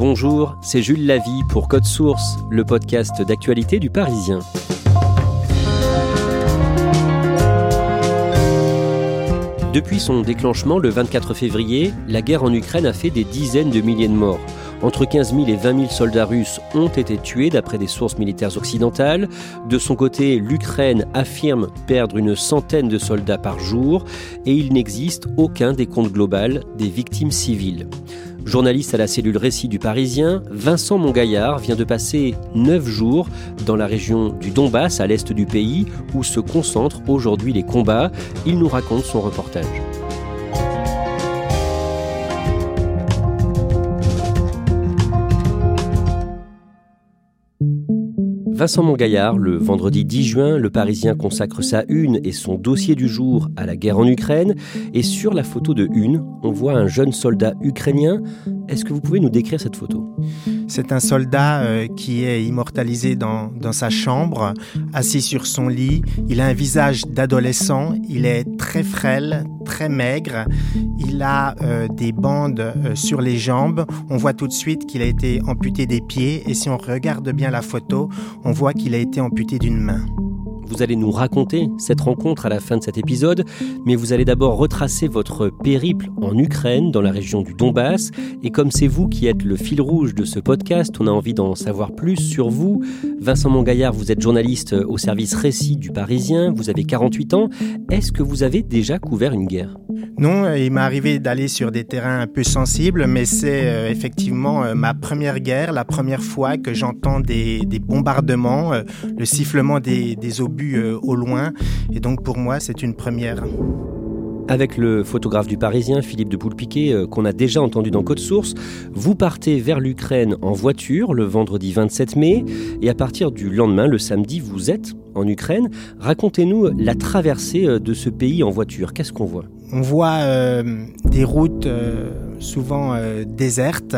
Bonjour, c'est Jules Lavie pour Code Source, le podcast d'actualité du Parisien. Depuis son déclenchement le 24 février, la guerre en Ukraine a fait des dizaines de milliers de morts. Entre 15 000 et 20 000 soldats russes ont été tués d'après des sources militaires occidentales. De son côté, l'Ukraine affirme perdre une centaine de soldats par jour et il n'existe aucun décompte global des victimes civiles. Journaliste à la cellule Récit du Parisien, Vincent Mongaillard vient de passer neuf jours dans la région du Donbass, à l'est du pays, où se concentrent aujourd'hui les combats. Il nous raconte son reportage. Vincent Mongaillard, le vendredi 10 juin, le Parisien consacre sa une et son dossier du jour à la guerre en Ukraine. Et sur la photo de une, on voit un jeune soldat ukrainien. Est-ce que vous pouvez nous décrire cette photo? C'est un soldat euh, qui est immortalisé dans, sa chambre, assis sur son lit. Il a un visage d'adolescent, il est très frêle, très maigre, il a euh, des bandes euh, sur les jambes. On voit tout de suite qu'il a été amputé des pieds et si on regarde bien la photo, on voit qu'il a été amputé d'une main. Vous allez nous raconter cette rencontre à la fin de cet épisode, mais vous allez d'abord retracer votre périple en Ukraine, dans la région du Donbass. Et comme c'est vous qui êtes le fil rouge de ce podcast, on a envie d'en savoir plus sur vous. Vincent Mongaillard, vous êtes journaliste au service Récit du Parisien, vous avez 48 ans. Est-ce que vous avez déjà couvert une guerre? Non, il m'est arrivé d'aller sur des terrains un peu sensibles, mais c'est euh, effectivement euh, ma première guerre, la première fois que j'entends des, bombardements, euh, le sifflement des, des obus au loin. Et donc pour moi, c'est une première. Avec le photographe du Parisien, Philippe de Poulpiquet, qu'on a déjà entendu dans Code Source, vous partez vers l'Ukraine en voiture le vendredi 27 mai, et à partir du lendemain, le samedi, vous êtes en Ukraine. Racontez-nous la traversée de ce pays en voiture. Qu'est-ce qu'on voit? On voit euh, des routes euh, souvent euh, désertes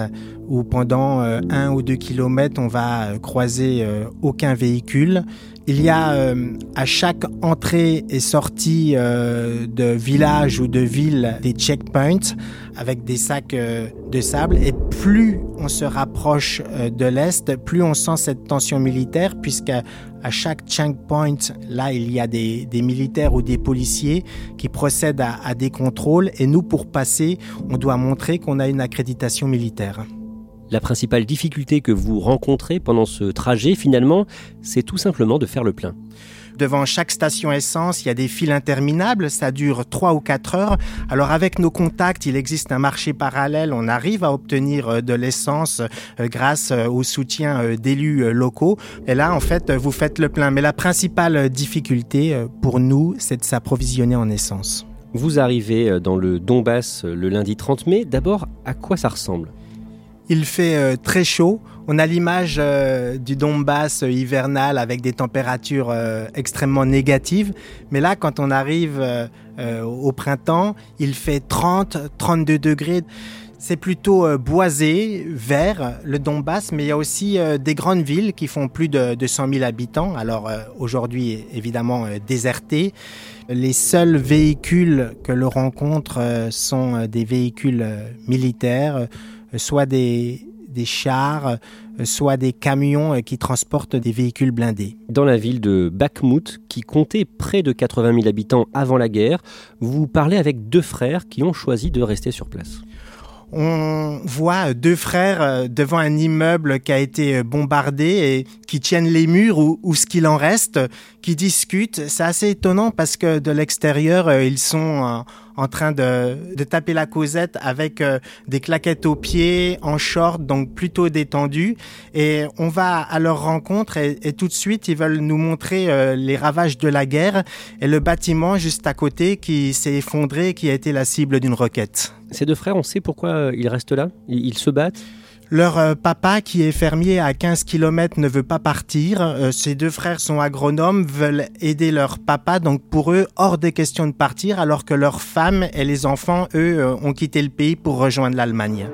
où pendant un ou deux kilomètres on va croiser aucun véhicule. Il y a à chaque entrée et sortie de village ou de ville des checkpoints avec des sacs de sable et plus on se rapproche de l'est, plus on sent cette tension militaire puisqu'à à chaque checkpoint, là, il y a des, militaires ou des policiers qui procèdent à, à des contrôles et nous, pour passer, on doit montrer qu'on a une accréditation militaire. La principale difficulté que vous rencontrez pendant ce trajet, finalement, c'est tout simplement de faire le plein. Devant chaque station essence, il y a des files interminables, ça dure 3 ou 4 heures. Alors avec nos contacts, il existe un marché parallèle, on arrive à obtenir euh, de l'essence euh, grâce euh, au soutien d'élus locaux. Et là, en fait, vous faites le plein. Mais la principale difficulté pour nous, c'est de s'approvisionner en essence. Vous arrivez dans le Donbass le lundi 30 mai. D'abord, à quoi ça ressemble? Il fait euh, très chaud. On a l'image euh, du Donbass euh, hivernal avec des températures extrêmement négatives. Mais là, quand on arrive au printemps, il fait 30, 32 degrés. C'est plutôt boisé, vert, le Donbass, mais il y a aussi des grandes villes qui font plus de, de 100 000 habitants. Alors aujourd'hui, évidemment, désertées. Les seuls véhicules que l'on rencontre sont des véhicules militaires soit des, des chars, soit des camions qui transportent des véhicules blindés. Dans la ville de Bakhmut, qui comptait près de 80 000 habitants avant la guerre, vous parlez avec deux frères qui ont choisi de rester sur place on voit deux frères euh, devant un immeuble qui a été euh, bombardé et qui tiennent les murs ou, ce qu'il en reste, qui discutent. C'est assez étonnant parce que de l'extérieur, euh, ils sont en train de, de, taper la causette avec des claquettes aux pieds, en short, donc plutôt détendu. Et on va à leur rencontre et, tout de suite, ils veulent nous montrer les ravages de la guerre et le bâtiment juste à côté qui s'est effondré, qui a été la cible d'une roquette. Ces deux frères, on sait pourquoi euh, ils restent là? Ils, se battent? Leur euh, papa, qui est fermier à 15 km, ne veut pas partir. Euh, ces deux frères sont agronomes, veulent aider leur papa. Donc pour eux, hors des questions de partir, alors que leurs femmes et les enfants, eux, ont quitté le pays pour rejoindre l'Allemagne.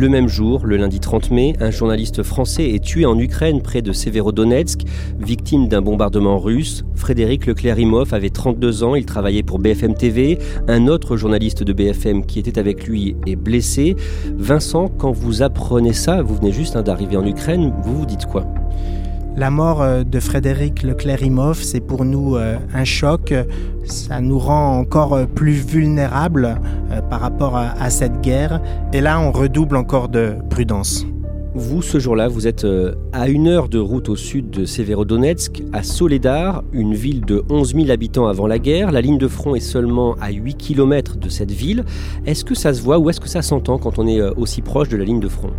Le même jour, le lundi 30 mai, un journaliste français est tué en Ukraine près de Severodonetsk, victime d'un bombardement russe. Frédéric Leclerc-Imhoff avait 32 ans, il travaillait pour BFM TV. Un autre journaliste de BFM qui était avec lui est blessé. Vincent, quand vous apprenez ça, vous venez juste hein, d'arriver en Ukraine, vous vous dites quoi? La mort euh, de Frédéric Leclerc-Imhoff, c'est pour nous euh, un choc. Ça nous rend encore euh, plus vulnérables par rapport à cette guerre. Et là, on redouble encore de prudence. Vous, ce jour-là, vous êtes à une heure de route au sud de Severodonetsk, à Soledar, une ville de 11 000 habitants avant la guerre. La ligne de front est seulement à 8 km de cette ville. Est-ce que ça se voit ou est-ce que ça s'entend quand on est aussi proche de la ligne de front?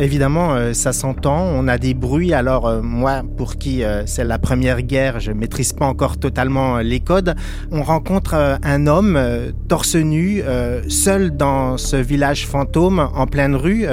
Évidemment, euh, ça s'entend. On a des bruits. Alors euh, moi, pour qui euh, c'est la première guerre, je maîtrise pas encore totalement les codes. On rencontre un homme torse nu, seul dans ce village fantôme, en pleine rue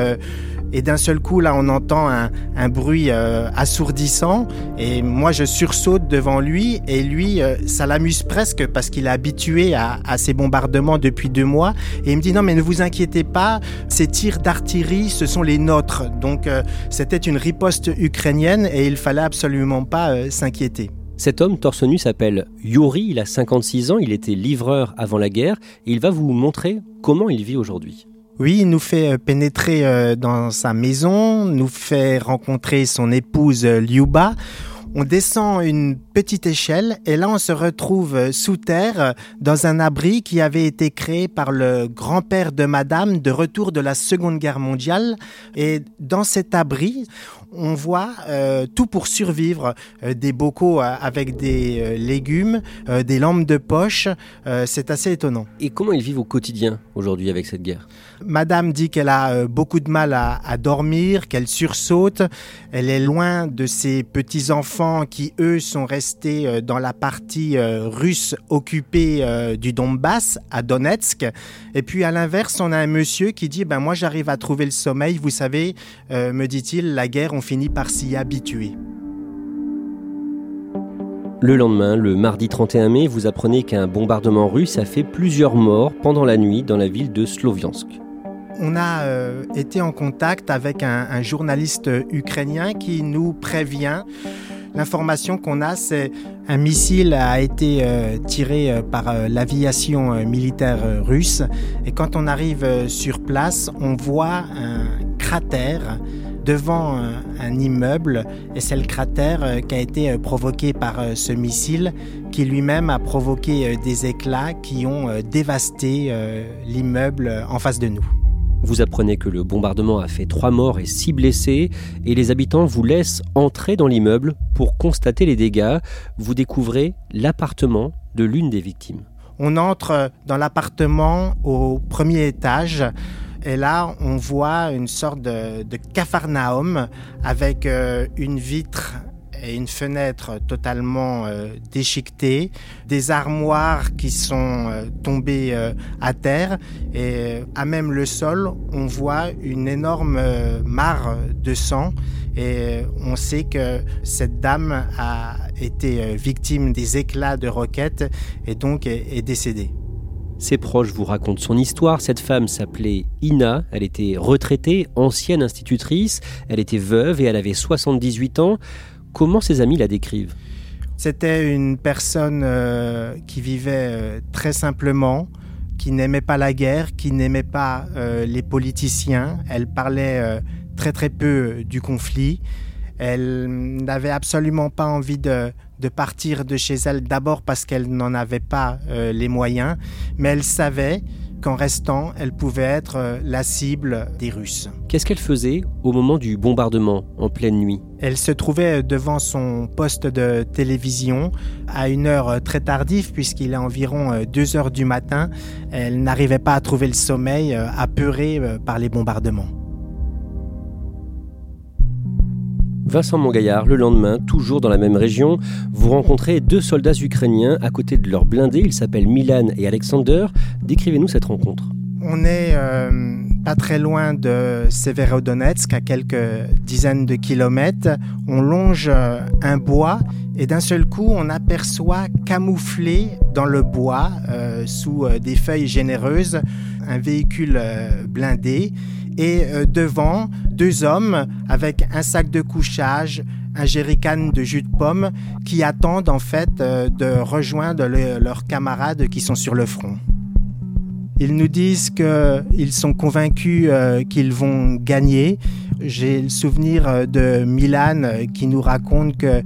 et d'un seul coup, là, on entend un, bruit euh, assourdissant, et moi, je sursaute devant lui, et lui, euh, ça l'amuse presque parce qu'il est habitué à, ces bombardements depuis deux mois, et il me dit non, mais ne vous inquiétez pas, ces tirs d'artillerie, ce sont les nôtres. Donc, euh, c'était une riposte ukrainienne, et il fallait absolument pas s'inquiéter. Cet homme torse nu s'appelle Yuri, il a 56 ans, il était livreur avant la guerre, et il va vous montrer comment il vit aujourd'hui. Oui, il nous fait euh, pénétrer euh, dans sa maison, nous fait rencontrer son épouse euh, Liuba. On descend une petite échelle et là on se retrouve sous terre dans un abri qui avait été créé par le grand-père de madame de retour de la Seconde Guerre mondiale. Et dans cet abri, on voit euh, tout pour survivre, euh, des bocaux euh, avec des légumes, des lampes de poche, c'est assez étonnant. Et comment ils vivent au quotidien aujourd'hui avec cette guerre? Madame dit qu'elle a beaucoup de mal à, à dormir, qu'elle sursaute, elle est loin de ses petits-enfants qui, eux, sont restés dans la partie russe occupée du Donbass, à Donetsk. Et puis à l'inverse, on a un monsieur qui dit, ben moi j'arrive à trouver le sommeil, vous savez, me dit-il, la guerre, on finit par s'y habituer. Le lendemain, le mardi 31 mai, vous apprenez qu'un bombardement russe a fait plusieurs morts pendant la nuit dans la ville de Sloviansk. On a euh, été en contact avec un, journaliste ukrainien qui nous prévient. L'information qu'on a, c'est un missile a été euh, tiré euh, par l'aviation militaire russe. Et quand on arrive sur place, on voit un cratère devant un, immeuble et c'est le cratère euh, qui a été euh, provoqué par euh, ce missile qui lui-même a provoqué des éclats qui ont dévasté l'immeuble en face de nous. Vous apprenez que le bombardement a fait trois morts et six blessés et les habitants vous laissent entrer dans l'immeuble pour constater les dégâts. Vous découvrez l'appartement de l'une des victimes. On entre dans l'appartement au premier étage. Et là, on voit une sorte de, de capharnaüm avec euh, une vitre et une fenêtre totalement euh, déchiquetée, des armoires qui sont euh, tombées à terre et à même le sol, on voit une énorme mare de sang et on sait que cette dame a été victime des éclats de roquettes et donc est décédée. Ses proches vous racontent son histoire. Cette femme s'appelait Ina, elle était retraitée, ancienne institutrice, elle était veuve et elle avait 78 ans. Comment ses amis la décrivent? C'était une personne euh, qui vivait euh, très simplement, qui n'aimait pas la guerre, qui n'aimait pas les politiciens. Elle parlait très très peu du conflit. Elle n'avait absolument pas envie de, partir de chez elle, d'abord parce qu'elle n'en avait pas euh, les moyens, mais elle savait qu'en restant, elle pouvait être euh, la cible des Russes. Qu'est-ce qu'elle faisait au moment du bombardement en pleine nuit? Elle se trouvait devant son poste de télévision à une heure très tardive puisqu'il est environ 2 euh, heures du matin. Elle n'arrivait pas à trouver le sommeil, apeurée par les bombardements. Vincent Mongaillard, le lendemain, toujours dans la même région, vous rencontrez deux soldats ukrainiens à côté de leur blindé. Ils s'appellent Milan et Alexander. Décrivez-nous cette rencontre. On est euh, pas très loin de Severodonetsk, à quelques dizaines de kilomètres. On longe euh, un bois et d'un seul coup, on aperçoit camouflé dans le bois, euh, sous des feuilles généreuses, un véhicule blindé et euh, devant deux hommes avec un sac de couchage, un jerrycan de jus de pomme qui attendent en fait euh, de rejoindre leurs camarades qui sont sur le front. Ils nous disent qu'ils sont convaincus euh, qu'ils vont gagner. J'ai le souvenir de Milan qui nous raconte que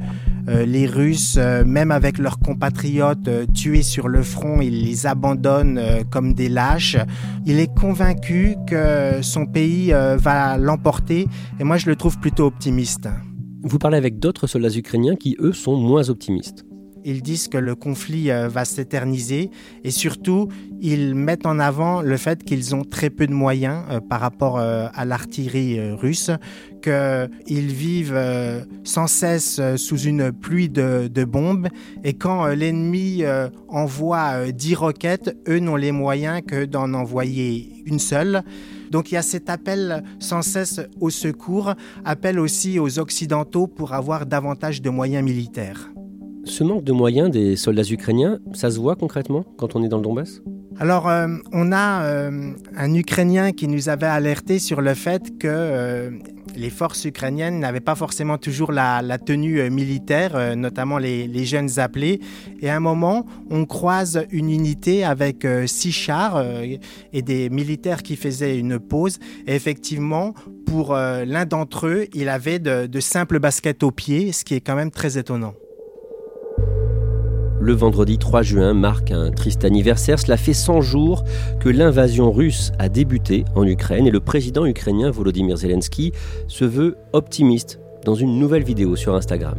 euh, les Russes, euh, même avec leurs compatriotes euh, tués sur le front, ils les abandonnent comme des lâches. Il est convaincu que son pays va l'emporter et moi je le trouve plutôt optimiste. Vous parlez avec d'autres soldats ukrainiens qui, eux, sont moins optimistes. Ils disent que le conflit euh, va s'éterniser et surtout, ils mettent en avant le fait qu'ils ont très peu de moyens euh, par rapport euh, à l'artillerie russe, qu'ils vivent sans cesse sous une pluie de, bombes et quand l'ennemi envoie 10 roquettes, eux n'ont les moyens que d'en envoyer une seule. Donc il y a cet appel sans cesse au secours, appel aussi aux Occidentaux pour avoir davantage de moyens militaires. Ce manque de moyens des soldats ukrainiens, ça se voit concrètement quand on est dans le Donbass? Alors, euh, on a euh, un Ukrainien qui nous avait alerté sur le fait que euh, les forces ukrainiennes n'avaient pas forcément toujours la, tenue militaire, notamment les, jeunes appelés. Et à un moment, on croise une unité avec six chars et des militaires qui faisaient une pause. Et effectivement, pour l'un d'entre eux, il avait de, de simples baskets aux pieds, ce qui est quand même très étonnant. Le vendredi 3 juin marque un triste anniversaire. Cela fait 100 jours que l'invasion russe a débuté en Ukraine et le président ukrainien Volodymyr Zelensky se veut optimiste dans une nouvelle vidéo sur Instagram.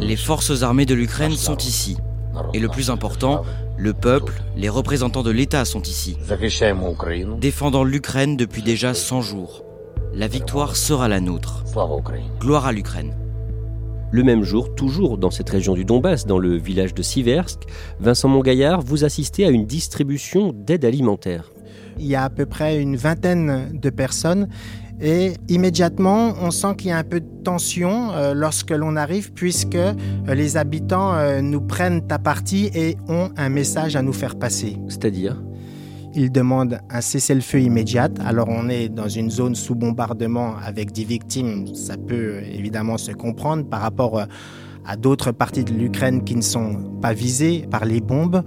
Les forces armées de l'Ukraine sont ici. Et le plus important, le peuple, les représentants de l'État sont ici, défendant l'Ukraine depuis déjà 100 jours. La victoire sera la nôtre. Gloire à l'Ukraine. Le même jour, toujours dans cette région du Donbass, dans le village de Siversk, Vincent Mongaillard, vous assistez à une distribution d'aide alimentaire. Il y a à peu près une vingtaine de personnes et immédiatement, on sent qu'il y a un peu de tension euh, lorsque l'on arrive, puisque euh, les habitants euh, nous prennent à partie et ont un message à nous faire passer. C'est-à-dire? Il demande un cessez-le-feu immédiat. Alors on est dans une zone sous bombardement avec des victimes. Ça peut évidemment se comprendre par rapport à d'autres parties de l'Ukraine qui ne sont pas visées par les bombes.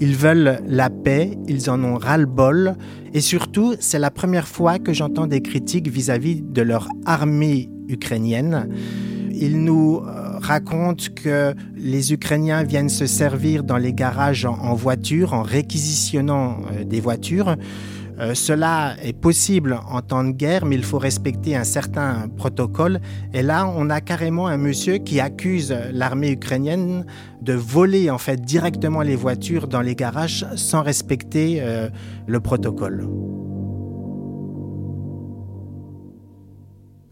Ils veulent la paix, ils en ont ras-le-bol. Et surtout, c'est la première fois que j'entends des critiques vis-à-vis -vis de leur armée ukrainienne. Ils nous raconte que les Ukrainiens viennent se servir dans les garages en, voiture, en réquisitionnant euh, des voitures. Euh, cela est possible en temps de guerre, mais il faut respecter un certain protocole. Et là, on a carrément un monsieur qui accuse l'armée ukrainienne de voler en fait directement les voitures dans les garages sans respecter euh, le protocole.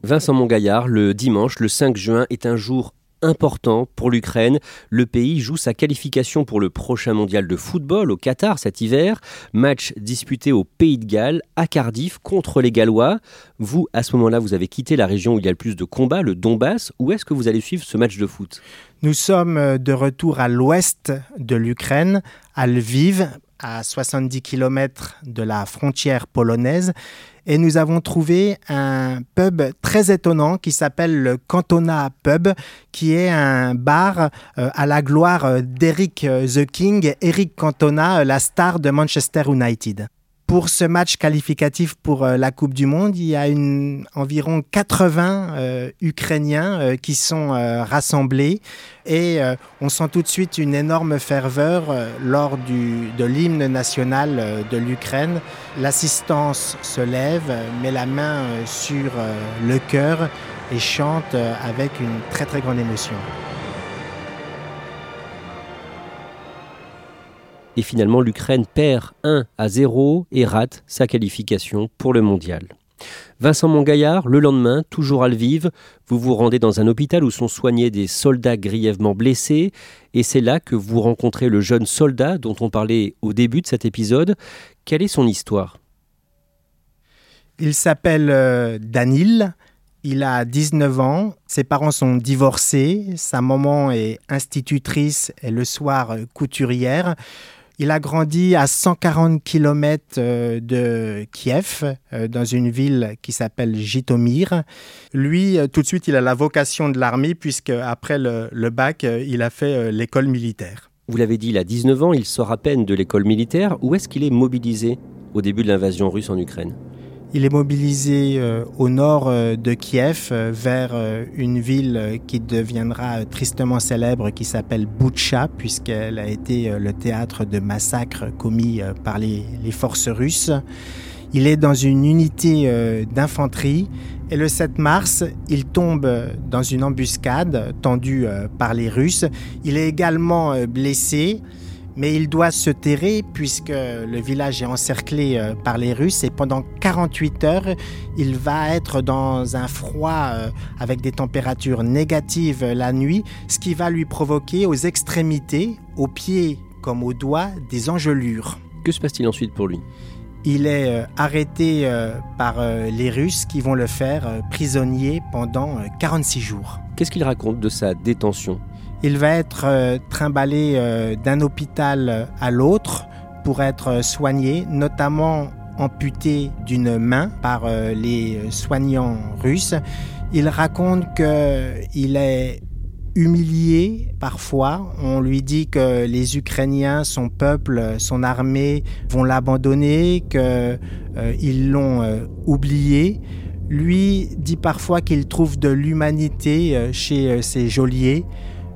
Vincent Mongaillard, le dimanche, le 5 juin, est un jour important pour l'Ukraine. Le pays joue sa qualification pour le prochain mondial de football au Qatar cet hiver. Match disputé au Pays de Galles, à Cardiff, contre les Gallois. Vous, à ce moment-là, vous avez quitté la région où il y a le plus de combats, le Donbass. Où est-ce que vous allez suivre ce match de foot? Nous sommes de retour à l'ouest de l'Ukraine, à Lviv, à 70 km de la frontière polonaise. Et nous avons trouvé un pub très étonnant qui s'appelle le Cantona Pub, qui est un bar euh, à la gloire d'Eric The King, Eric Cantona, la star de Manchester United pour ce match qualificatif pour euh, la Coupe du Monde, il y a environ 80 euh, Ukrainiens euh, qui sont rassemblés et on sent tout de suite une énorme ferveur lors du, de l'hymne national de l'Ukraine. L'assistance se lève, met la main sur le cœur et chante avec une très très grande émotion. Et finalement, l'Ukraine perd 1 à 0 et rate sa qualification pour le mondial. Vincent Mongaillard, le lendemain, toujours à Lviv, vous vous rendez dans un hôpital où sont soignés des soldats grièvement blessés, et c'est là que vous rencontrez le jeune soldat dont on parlait au début de cet épisode. Quelle est son histoire? Il s'appelle euh, Danil, il a 19 ans, ses parents sont divorcés, sa maman est institutrice et le soir euh, couturière. Il a grandi à 140 km euh, de Kiev, euh, dans une ville qui s'appelle Jitomir. Lui, euh, tout de suite, il a la vocation de l'armée, puisque après le, bac, il a fait l'école militaire. Vous l'avez dit, il a 19 ans, il sort à peine de l'école militaire. Où est-ce qu'il est mobilisé au début de l'invasion russe en Ukraine? Il est mobilisé euh, au nord euh, de Kiev euh, vers une ville qui deviendra tristement célèbre qui s'appelle Boutcha puisqu'elle a été le théâtre de massacres commis par les, les forces russes. Il est dans une unité d'infanterie et le 7 mars, il tombe dans une embuscade tendue par les Russes. Il est également blessé mais il doit se terrer puisque le village est encerclé euh, par les Russes et pendant 48 heures, il va être dans un froid euh, avec des températures négatives la nuit, ce qui va lui provoquer aux extrémités, aux pieds comme aux doigts, des engelures. Que se passe-t-il ensuite pour lui? Il est euh, arrêté par les Russes qui vont le faire prisonnier pendant 46 jours. Qu'est-ce qu'il raconte de sa détention? Il va être euh, trimballé euh, d'un hôpital à l'autre pour être soigné, notamment amputé d'une main par euh, les soignants russes. Il raconte qu'il est humilié parfois. On lui dit que les Ukrainiens, son peuple, son armée vont l'abandonner, qu'ils l'ont oublié. Lui dit parfois qu'il trouve de l'humanité chez ses geôliers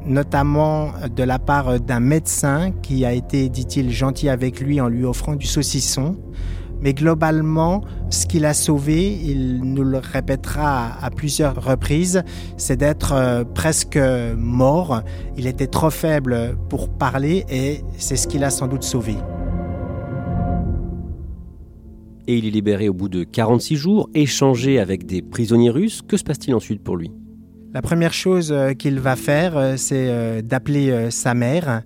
notamment de la part d'un médecin qui a été, dit-il, gentil avec lui en lui offrant du saucisson. Mais globalement, ce qu'il a sauvé, il nous le répétera à plusieurs reprises, c'est d'être euh, presque mort. Il était trop faible pour parler et c'est ce qu'il a sans doute sauvé. Et il est libéré au bout de 46 jours, échangé avec des prisonniers russes. Que se passe-t-il ensuite pour lui? La première chose euh, qu'il va faire, euh, c'est euh, d'appeler sa mère.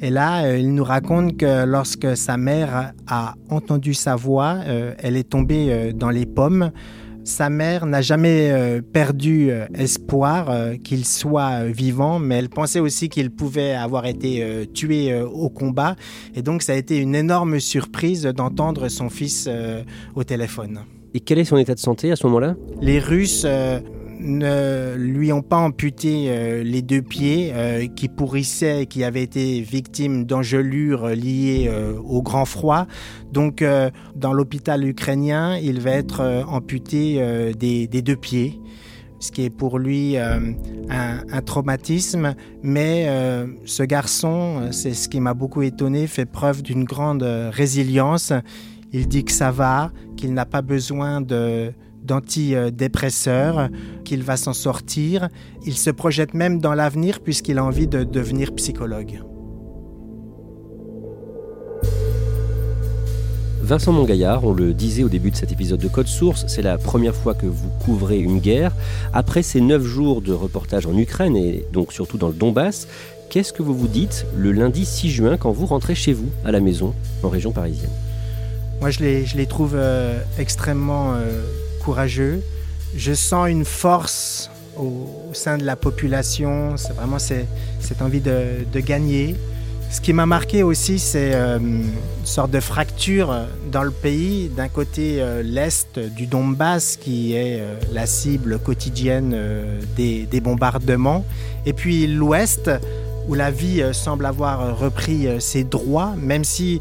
Et là, il nous raconte que lorsque sa mère a entendu sa voix, elle est tombée dans les pommes. Sa mère n'a jamais perdu espoir qu'il soit vivant, mais elle pensait aussi qu'il pouvait avoir été tué au combat. Et donc, ça a été une énorme surprise d'entendre son fils au téléphone. Et quel est son état de santé à ce moment-là? Les Russes ne lui ont pas amputé euh, les deux pieds euh, qui pourrissaient, qui avaient été victimes d'engelures liées euh, au grand froid. Donc, dans l'hôpital ukrainien, il va être amputé des, deux pieds ce qui est pour lui un, un, traumatisme. Mais ce garçon, c'est ce qui m'a beaucoup étonné, fait preuve d'une grande résilience. Il dit que ça va, qu'il n'a pas besoin de, d'antidépresseurs, qu'il va s'en sortir. Il se projette même dans l'avenir puisqu'il a envie de devenir psychologue. Vincent Mongaillard, on le disait au début de cet épisode de Code Source, c'est la première fois que vous couvrez une guerre. Après ces neuf jours de reportage en Ukraine et donc surtout dans le Donbass, qu'est-ce que vous vous dites le lundi 6 juin quand vous rentrez chez vous, à la maison, en région parisienne? Moi, je les, je les trouve euh, extrêmement euh, courageux. Je sens une force au, sein de la population. C'est vraiment cette envie de, gagner. Ce qui m'a marqué aussi, c'est euh, une sorte de fracture dans le pays. D'un côté, euh, l'Est du Donbass, qui est euh, la cible quotidienne des, bombardements, et puis l'Ouest, où la vie semble avoir repris ses droits, même si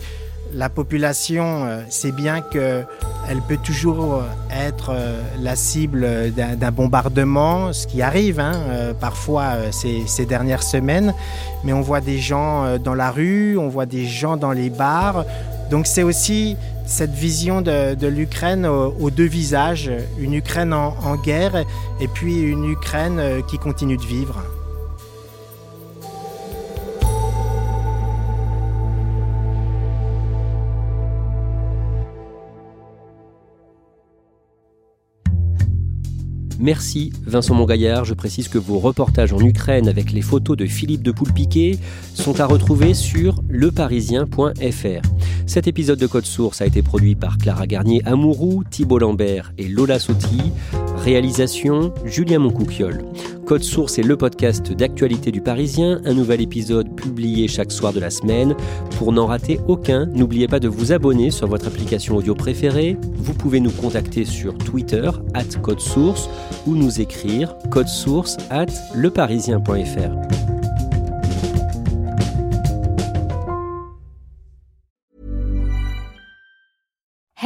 la population sait bien que elle peut toujours euh, être euh, la cible d'un bombardement, ce qui arrive hein, euh, parfois ces, dernières semaines. Mais on voit des gens dans la rue, on voit des gens dans les bars. Donc c'est aussi cette vision de, l'Ukraine aux, deux visages, une Ukraine en guerre et puis une Ukraine qui continue de vivre. Merci Vincent Mongaillard. Je précise que vos reportages en Ukraine avec les photos de Philippe de Poulpiquet sont à retrouver sur leparisien.fr. Cet épisode de Code Source a été produit par Clara Garnier Amourou, Thibault Lambert et Lola Sotti. Réalisation Julien Moncouquiole. Code Source est le podcast d'actualité du Parisien, un nouvel épisode publié chaque soir de la semaine. Pour n'en rater aucun, n'oubliez pas de vous abonner sur votre application audio préférée. Vous pouvez nous contacter sur Twitter, at Code Source, ou nous écrire source at leparisien.fr.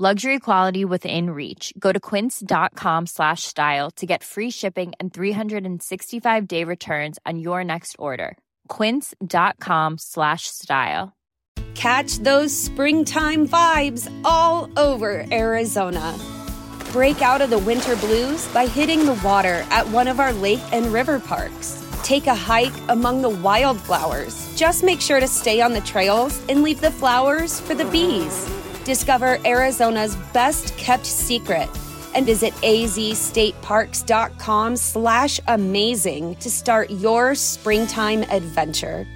luxury quality within reach. Go to quince.com slash style to get free shipping and 365 day returns on your next order. quince.com slash style. Catch those springtime vibes all over arizona. Break out of the winter blues by hitting the water at one of our lake and river parks. Take a hike among the wildflowers. Just make sure to stay on the trails and leave the flowers for the bees. Discover Arizona's best kept secret and visit azstateparks.com slash amazing to start your springtime adventure.